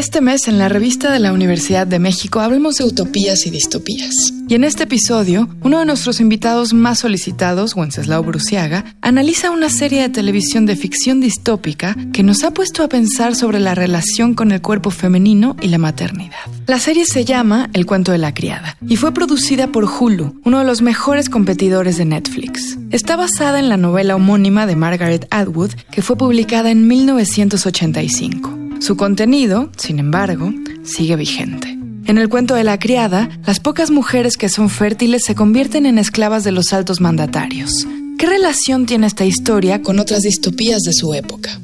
Este mes en la revista de la Universidad de México hablemos de utopías y distopías. Y en este episodio, uno de nuestros invitados más solicitados, Wenceslao Bruciaga, analiza una serie de televisión de ficción distópica que nos ha puesto a pensar sobre la relación con el cuerpo femenino y la maternidad. La serie se llama El cuento de la criada y fue producida por Hulu, uno de los mejores competidores de Netflix. Está basada en la novela homónima de Margaret Atwood que fue publicada en 1985. Su contenido, sin embargo, sigue vigente. En el cuento de la criada, las pocas mujeres que son fértiles se convierten en esclavas de los altos mandatarios. ¿Qué relación tiene esta historia con otras distopías de su época?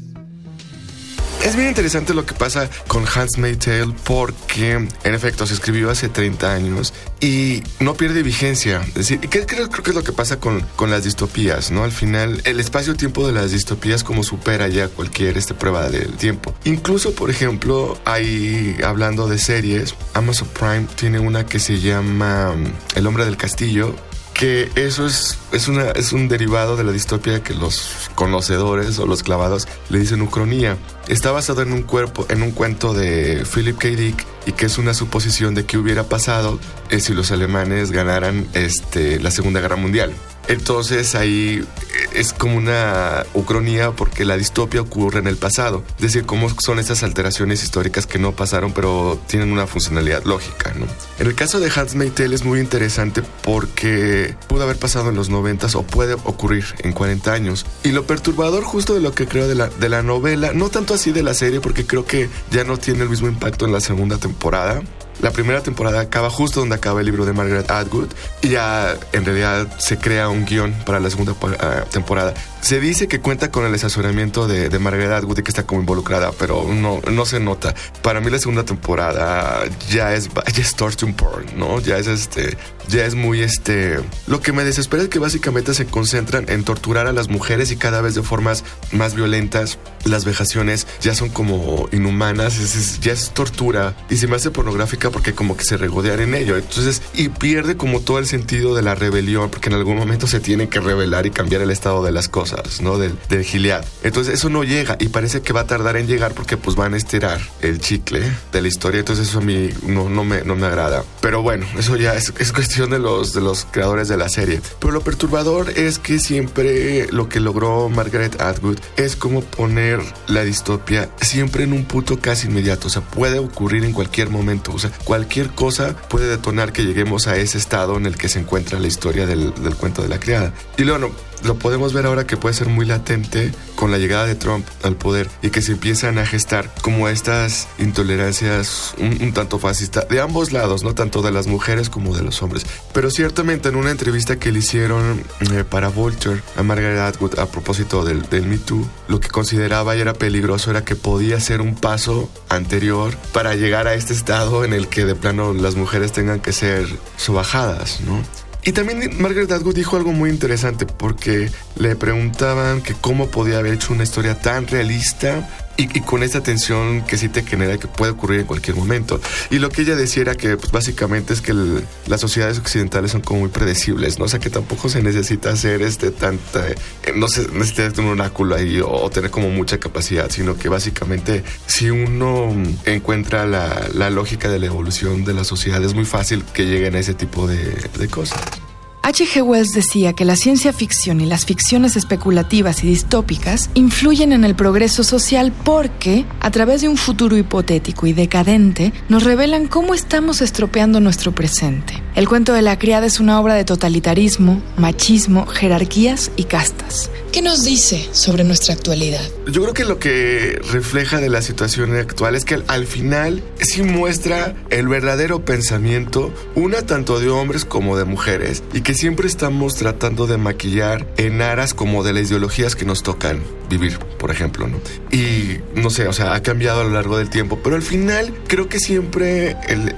Es bien interesante lo que pasa con Hans Tale porque, en efecto, se escribió hace 30 años y no pierde vigencia. Es decir, ¿qué, creo, creo que es lo que pasa con, con las distopías, ¿no? Al final, el espacio-tiempo de las distopías como supera ya cualquier este, prueba del tiempo. Incluso, por ejemplo, hay, hablando de series, Amazon Prime tiene una que se llama mm, El hombre del castillo, que eso es, es, una, es un derivado de la distopia que los conocedores o los clavados le dicen ucronía. Está basado en un cuerpo, en un cuento de Philip K. Dick y que es una suposición de que hubiera pasado eh, si los alemanes ganaran este, la Segunda Guerra Mundial. Entonces ahí eh, es como una ucronía porque la distopia ocurre en el pasado. Es decir, cómo son estas alteraciones históricas que no pasaron pero tienen una funcionalidad lógica. ¿no? En el caso de Hans Tale es muy interesante porque pudo haber pasado en los 90 o puede ocurrir en 40 años. Y lo perturbador justo de lo que creo de la, de la novela, no tanto así de la serie porque creo que ya no tiene el mismo impacto en la segunda temporada, la primera temporada acaba justo donde acaba el libro de Margaret Atwood y ya en realidad se crea un guion para la segunda ah, temporada. Se dice que cuenta con el asesoramiento de, Margaret Atwood y que está como involucrada, pero no, no se nota. Para mí la segunda temporada ya es, ya es torture porn, ¿no? Ya es este, ya es muy este... Lo que me desespera es que básicamente se concentran en torturar a las mujeres y cada vez de formas más violentas. Las vejaciones ya son como inhumanas, ya es tortura y se me hace pornográfica porque como que se regodean en ello. Entonces, y pierde como todo el sentido de la rebelión, porque en algún momento se tiene que rebelar y cambiar el estado de las cosas, ¿no? Del, del Gilead. Entonces, eso no llega y parece que va a tardar en llegar porque pues van a estirar el chicle de la historia. Entonces, eso a mí no, no, me, no me agrada. Pero bueno, eso ya es, es cuestión de los, de los creadores de la serie. Pero lo perturbador es que siempre lo que logró Margaret Atwood es como poner la distopia siempre en un punto casi inmediato. O sea, puede ocurrir en cualquier momento. O sea, cualquier cosa puede detonar que lleguemos a ese estado en el que se encuentra la historia del, cuento de la criada. Y luego, lo podemos ver ahora que puede ser muy latente con la llegada de Trump al poder y que se empiezan a gestar como estas intolerancias un, tanto fascistas de ambos lados, no tanto de las mujeres como de los hombres. Pero ciertamente en una entrevista que le hicieron eh, para Vulture a Margaret Atwood a propósito del, del Me Too, lo que consideraba y era peligroso era que podía ser un paso anterior para llegar a este estado en el que de plano las mujeres tengan que ser sobajadas, ¿no? Y también Margaret Atwood dijo algo muy interesante porque le preguntaban que cómo podía haber hecho una historia tan realista y, con esta tensión que sí te genera que puede ocurrir en cualquier momento. Y lo que ella decía era que pues, básicamente es que las sociedades occidentales son como muy predecibles, ¿no? O sea que tampoco se necesita hacer este tanta, eh, no se necesita tener un oráculo ahí o, tener como mucha capacidad, sino que básicamente si uno encuentra la, la, lógica de la evolución de la sociedad es muy fácil que lleguen a ese tipo de cosas. H.G. Wells decía que la ciencia ficción y las ficciones especulativas y distópicas influyen en el progreso social porque, a través de un futuro hipotético y decadente, nos revelan cómo estamos estropeando nuestro presente. El cuento de la criada es una obra de totalitarismo, machismo, jerarquías y castas. ¿Qué nos dice sobre nuestra actualidad? Yo creo que lo que refleja de la situación actual es que al final sí muestra el verdadero pensamiento, una tanto de hombres como de mujeres, y que siempre estamos tratando de maquillar en aras como de las ideologías que nos tocan vivir, por ejemplo, ¿no? Y no sé, o sea, ha cambiado a lo largo del tiempo, pero al final creo que siempre el,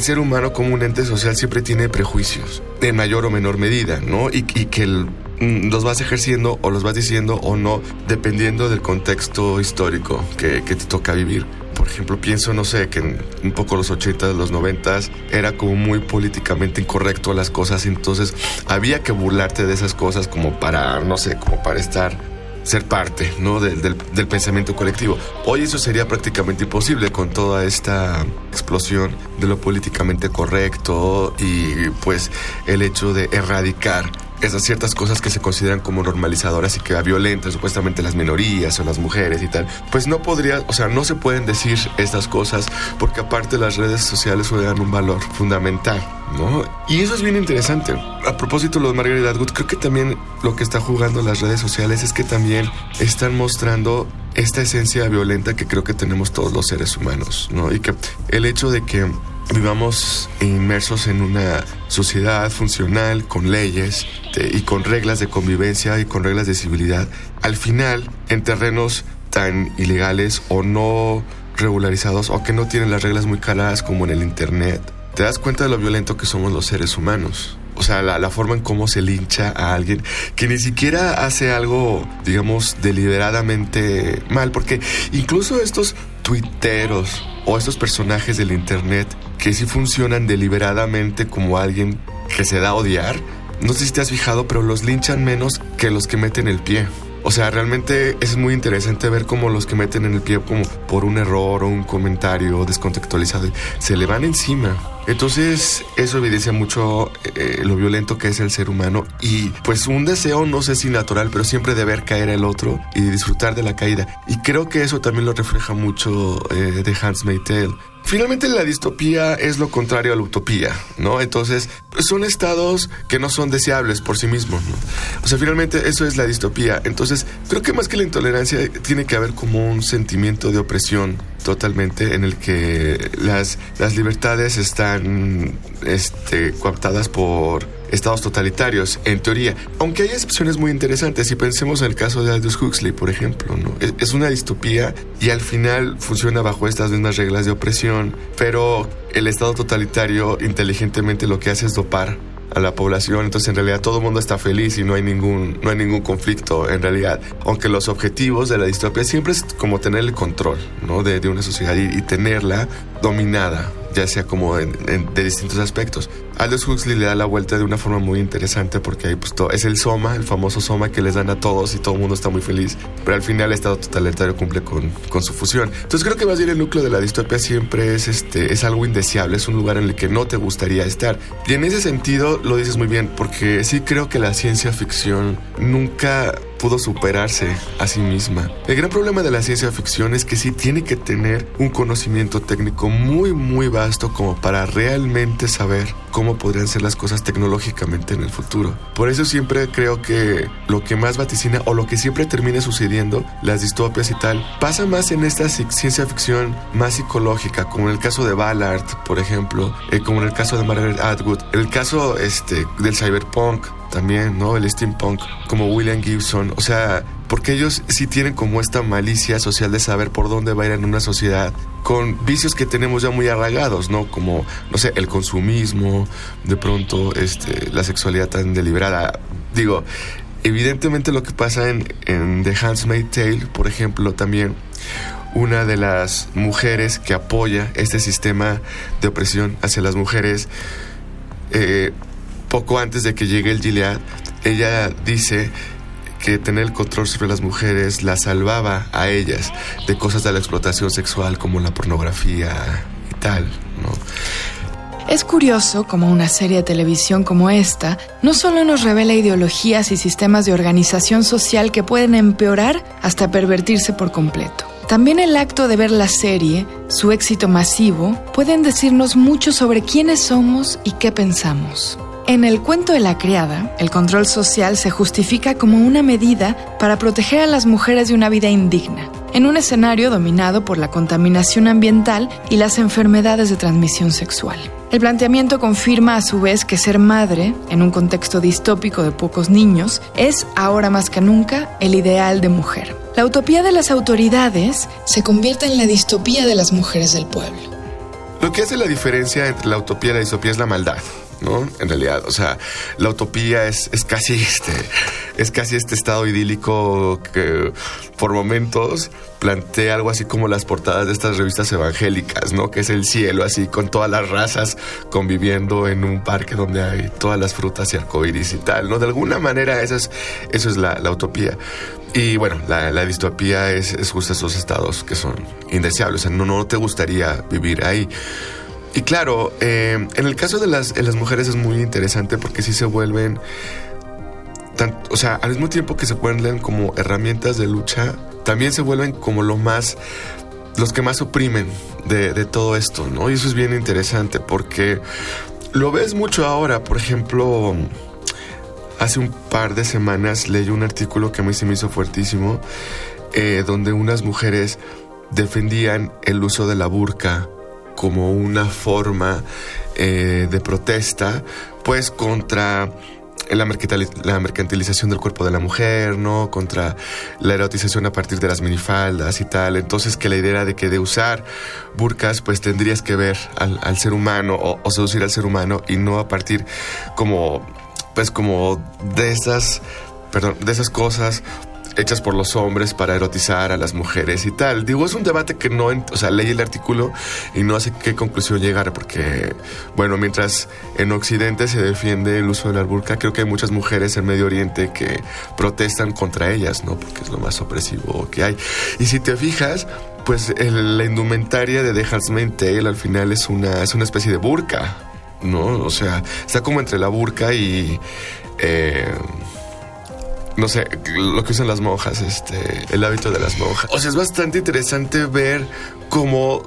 ser humano como un ente social siempre tiene prejuicios, en mayor o menor medida, ¿no? Y, que el, los vas ejerciendo o los vas diciendo o no, dependiendo del contexto histórico que, te toca vivir por ejemplo, pienso, no sé, que en un poco los 80, los 90 era como muy políticamente incorrecto las cosas, entonces había que burlarte de esas cosas como para, no sé, como para estar ser parte ¿no? del, del, pensamiento colectivo. Hoy eso sería prácticamente imposible con toda esta explosión de lo políticamente correcto y pues el hecho de erradicar esas ciertas cosas que se consideran como normalizadoras y que violentas supuestamente las minorías o las mujeres y tal, pues no podría, o sea, no se pueden decir estas cosas porque aparte las redes sociales juegan un valor fundamental, ¿no? Y eso es bien interesante. A propósito lo de Margaret creo que también lo que está jugando las redes sociales es que también están mostrando esta esencia violenta que creo que tenemos todos los seres humanos, ¿no? Y que el hecho de que vivamos inmersos en una sociedad funcional con leyes y con reglas de convivencia y con reglas de civilidad, al final en terrenos tan ilegales o no regularizados o que no tienen las reglas muy caladas como en el Internet, te das cuenta de lo violento que somos los seres humanos. O sea, la, forma en cómo se lincha a alguien que ni siquiera hace algo, digamos, deliberadamente mal. Porque incluso estos tuiteros o estos personajes del Internet que sí funcionan deliberadamente como alguien que se da a odiar. No sé si te has fijado, pero los linchan menos que los que meten el pie. O sea, realmente es muy interesante ver cómo los que meten en el pie como por un error o un comentario descontextualizado se le van encima. Entonces, eso evidencia mucho eh, lo violento que es el ser humano y pues un deseo, no sé si natural, pero siempre de ver caer al otro y disfrutar de la caída. Y creo que eso también lo refleja mucho eh, de Hans Tale. Finalmente la distopía es lo contrario a la utopía, ¿no? Entonces, son estados que no son deseables por sí mismos, ¿no? O sea, finalmente eso es la distopía. Entonces, creo que más que la intolerancia tiene que haber como un sentimiento de opresión totalmente en el que las, las libertades están este, coaptadas por estados totalitarios, en teoría. Aunque hay excepciones muy interesantes, si pensemos en el caso de Aldous Huxley, por ejemplo, ¿no? Es una distopía y al final funciona bajo estas mismas reglas de opresión, pero el estado totalitario inteligentemente lo que hace es dopar a la población, entonces en realidad todo el mundo está feliz y no hay ningún no hay ningún conflicto en realidad, aunque los objetivos de la distopía siempre es como tener el control, ¿no? de una sociedad y tenerla dominada ya sea como de distintos aspectos. Aldous Huxley le da la vuelta de una forma muy interesante porque ahí pues todo, es el soma, el famoso soma que les dan a todos y todo el mundo está muy feliz, pero al final el estado totalitario cumple con, con su fusión. Entonces creo que más bien el núcleo de la distopia siempre es, este, es algo indeseable, es un lugar en el que no te gustaría estar. Y en ese sentido lo dices muy bien, porque sí creo que la ciencia ficción nunca pudo superarse a sí misma. El gran problema de la ciencia ficción es que sí tiene que tener un conocimiento técnico muy muy vasto como para realmente saber cómo podrían ser las cosas tecnológicamente en el futuro. Por eso siempre creo que lo que más vaticina o lo que siempre termina sucediendo, las distopias y tal, pasa más en esta ciencia ficción más psicológica, como en el caso de Ballard, por ejemplo, eh, como en el caso de Margaret Atwood, el caso este, del cyberpunk, también, ¿no? El steampunk, como William Gibson, o sea, porque ellos sí tienen como esta malicia social de saber por dónde va a ir en una sociedad con vicios que tenemos ya muy arraigados, ¿no? Como, no sé, el consumismo, de pronto, este, la sexualidad tan deliberada. Digo, evidentemente lo que pasa en, en The Handmaid's Tale, por ejemplo, también una de las mujeres que apoya este sistema de opresión hacia las mujeres eh, poco antes de que llegue el Gilead, ella dice que tener el control sobre las mujeres la salvaba a ellas de cosas de la explotación sexual como la pornografía y tal. Es curioso como una serie de televisión como esta no solo nos revela ideologías y sistemas de organización social que pueden empeorar hasta pervertirse por completo. También el acto de ver la serie, su éxito masivo, pueden decirnos mucho sobre quiénes somos y qué pensamos. En el cuento de la criada, el control social se justifica como una medida para proteger a las mujeres de una vida indigna, en un escenario dominado por la contaminación ambiental y las enfermedades de transmisión sexual. El planteamiento confirma a su vez que ser madre, en un contexto distópico de pocos niños, es ahora más que nunca el ideal de mujer. La utopía de las autoridades se convierte en la distopía de las mujeres del pueblo. Lo que hace la diferencia entre la utopía y la distopía es la maldad. ¿No? En realidad, o sea, la utopía es, es casi este, es casi este estado idílico que por momentos plantea algo así como las portadas de estas revistas evangélicas, ¿no? Que es el cielo así con todas las razas conviviendo en un parque donde hay todas las frutas y arcoíris y tal, ¿no? De alguna manera eso es, eso es la, la utopía. Y bueno, la, distopía es, justo esos estados que son indeseables. No, no te gustaría vivir ahí. Y claro, eh, en el caso de las, mujeres es muy interesante porque sí se vuelven, o sea, al mismo tiempo que se vuelven como herramientas de lucha, también se vuelven como lo más, los que más oprimen de, de todo esto, ¿no? Y eso es bien interesante porque lo ves mucho ahora, por ejemplo, hace un par de semanas leí un artículo que a mí se me hizo fuertísimo, eh, donde unas mujeres defendían el uso de la burka como una forma eh, de protesta, pues contra la, mercantilización del cuerpo de la mujer, ¿no? Contra la erotización a partir de las minifaldas y tal. Entonces que la idea de que de usar burkas pues tendrías que ver al, ser humano o, o, seducir al ser humano y no a partir como pues como de esas, perdón, de esas cosas hechas por los hombres para erotizar a las mujeres y tal. Digo, es un debate que no, o sea, leí el artículo y no sé qué conclusión llegar, porque, bueno, mientras en Occidente se defiende el uso de la burka, creo que hay muchas mujeres en Medio Oriente que protestan contra ellas, ¿no? Porque es lo más opresivo que hay. Y si te fijas, pues la indumentaria de The Handmaid's Tale al final es una, es una especie de burka, ¿no? O sea, está como entre la burka y... Eh, no sé, lo que usan las monjas, este, el hábito de las monjas. O sea, es bastante interesante ver cómo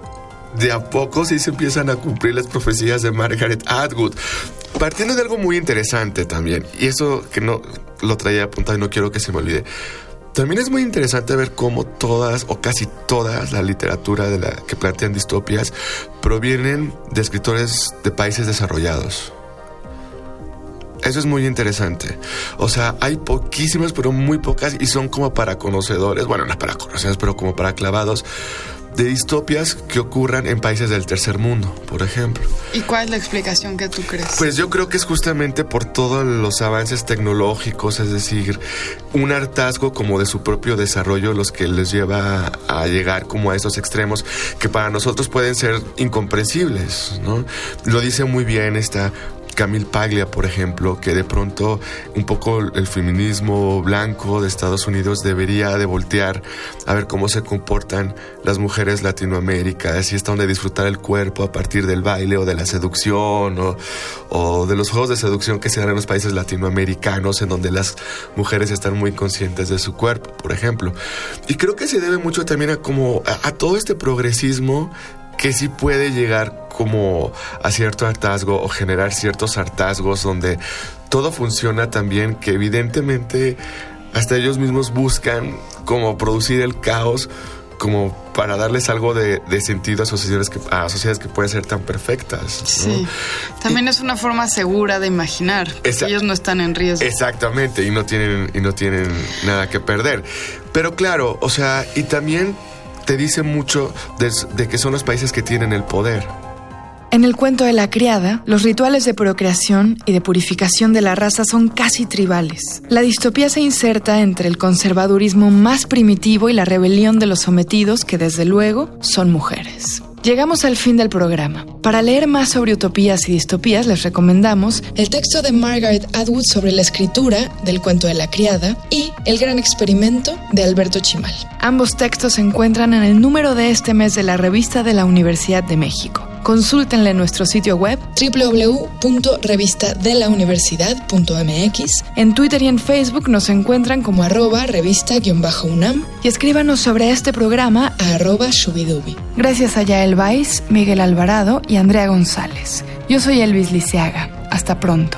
de a poco sí se empiezan a cumplir las profecías de Margaret Atwood. Partiendo de algo muy interesante también, y eso que no lo traía apuntado y no quiero que se me olvide. También es muy interesante ver cómo todas o casi todas la literatura de la que plantean distopias provienen de escritores de países desarrollados. Eso es muy interesante. O sea, hay poquísimas, pero muy pocas, y son como para conocedores, bueno, no para conocedores, pero como para clavados, de distopias que ocurran en países del tercer mundo, por ejemplo. ¿Y cuál es la explicación que tú crees? Pues yo creo que es justamente por todos los avances tecnológicos, es decir, un hartazgo como de su propio desarrollo los que les lleva a llegar como a esos extremos que para nosotros pueden ser incomprensibles, ¿no? Lo dice muy bien esta Camille Paglia, por ejemplo, que de pronto un poco el feminismo blanco de Estados Unidos debería de voltear a ver cómo se comportan las mujeres latinoaméricas y está donde disfrutar el cuerpo a partir del baile o de la seducción o, o, de los juegos de seducción que se dan en los países latinoamericanos en donde las mujeres están muy conscientes de su cuerpo, por ejemplo. Y creo que se debe mucho también a como a todo este progresismo que sí puede llegar como a cierto hartazgo o generar ciertos hartazgos donde todo funciona tan bien que evidentemente hasta ellos mismos buscan como producir el caos como para darles algo de, sentido a sociedades, que, a sociedades que pueden ser tan perfectas. Sí. También es una forma segura de imaginar. ellos no están en riesgo. Exactamente, y no tienen, y no tienen nada que perder. Pero claro, o sea, y también te dice mucho de, que son los países que tienen el poder. En el cuento de la criada, los rituales de procreación y de purificación de la raza son casi tribales. La distopía se inserta entre el conservadurismo más primitivo y la rebelión de los sometidos, que desde luego son mujeres. Llegamos al fin del programa. Para leer más sobre utopías y distopías les recomendamos el texto de Margaret Atwood sobre la escritura del cuento de la criada y El gran experimento de Alberto Chimal. Ambos textos se encuentran en el número de este mes de la revista de la Universidad de México. Consúltenle en nuestro sitio web www.revistadelauniversidad.mx. En Twitter y en Facebook nos encuentran como arroba revista-unam y escríbanos sobre este programa a arroba shubidubi. Gracias a Yael Vais, Miguel Alvarado y Andrea González. Yo soy Elvis Liceaga. Hasta pronto.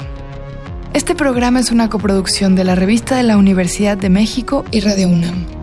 Este programa es una coproducción de la revista de la Universidad de México y Radio UNAM.